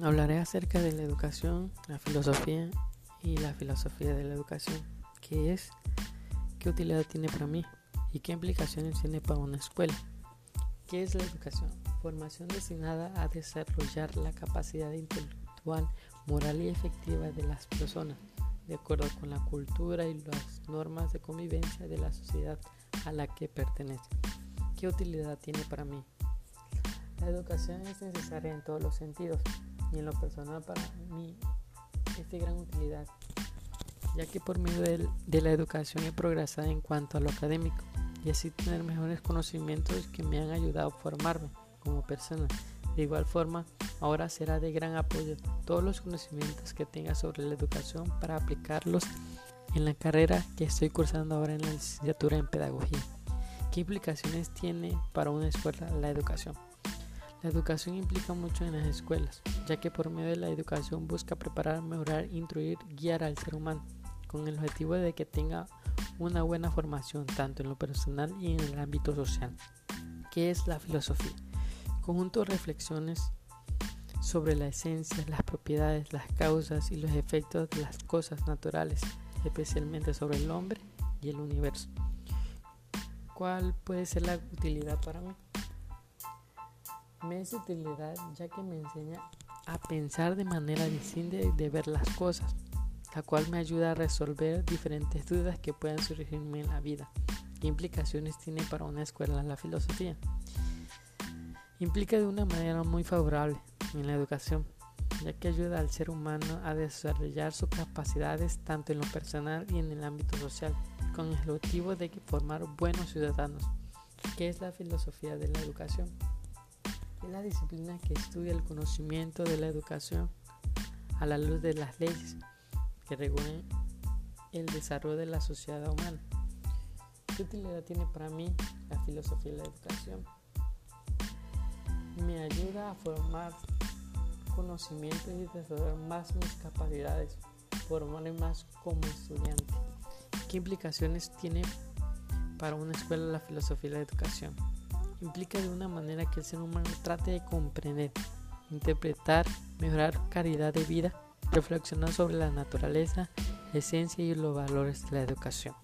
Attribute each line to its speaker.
Speaker 1: Hablaré acerca de la educación, la filosofía y la filosofía de la educación. ¿Qué es? ¿Qué utilidad tiene para mí? ¿Y qué implicaciones tiene para una escuela? ¿Qué es la educación? Formación destinada a desarrollar la capacidad intelectual, moral y efectiva de las personas, de acuerdo con la cultura y las normas de convivencia de la sociedad a la que pertenece. ¿Qué utilidad tiene para mí? La educación es necesaria en todos los sentidos y en lo personal para mí es de gran utilidad, ya que por medio de, la educación he progresado en cuanto a lo académico y así tener mejores conocimientos que me han ayudado a formarme como persona. De igual forma, ahora será de gran apoyo todos los conocimientos que tenga sobre la educación para aplicarlos en la carrera que estoy cursando ahora en la licenciatura en pedagogía. ¿Qué implicaciones tiene para una escuela la educación? La educación implica mucho en las escuelas, ya que por medio de la educación busca preparar, mejorar, instruir, guiar al ser humano, con el objetivo de que tenga una buena formación tanto en lo personal y en el ámbito social. ¿Qué es la filosofía? Conjunto de reflexiones sobre la esencia, las propiedades, las causas y los efectos de las cosas naturales, especialmente sobre el hombre y el universo. ¿Cuál puede ser la utilidad para mí? Me es utilidad ya que me enseña a pensar de manera distinta de ver las cosas, la cual me ayuda a resolver diferentes dudas que puedan surgirme en la vida. ¿Qué implicaciones tiene para una escuela la filosofía? Implica de una manera muy favorable en la educación, ya que ayuda al ser humano a desarrollar sus capacidades tanto en lo personal y en el ámbito social, con el objetivo de formar buenos ciudadanos. ¿Qué es la filosofía de la educación? Es la disciplina que estudia el conocimiento de la educación a la luz de las leyes que regulan el desarrollo de la sociedad humana. ¿Qué utilidad tiene para mí la filosofía de la educación? Me ayuda a formar conocimientos y desarrollar más mis capacidades, formarme más como estudiante. ¿Qué implicaciones tiene para una escuela la filosofía de la educación? Implica de una manera que el ser humano trate de comprender, interpretar, mejorar calidad de vida, reflexionar sobre la naturaleza, esencia y los valores de la educación.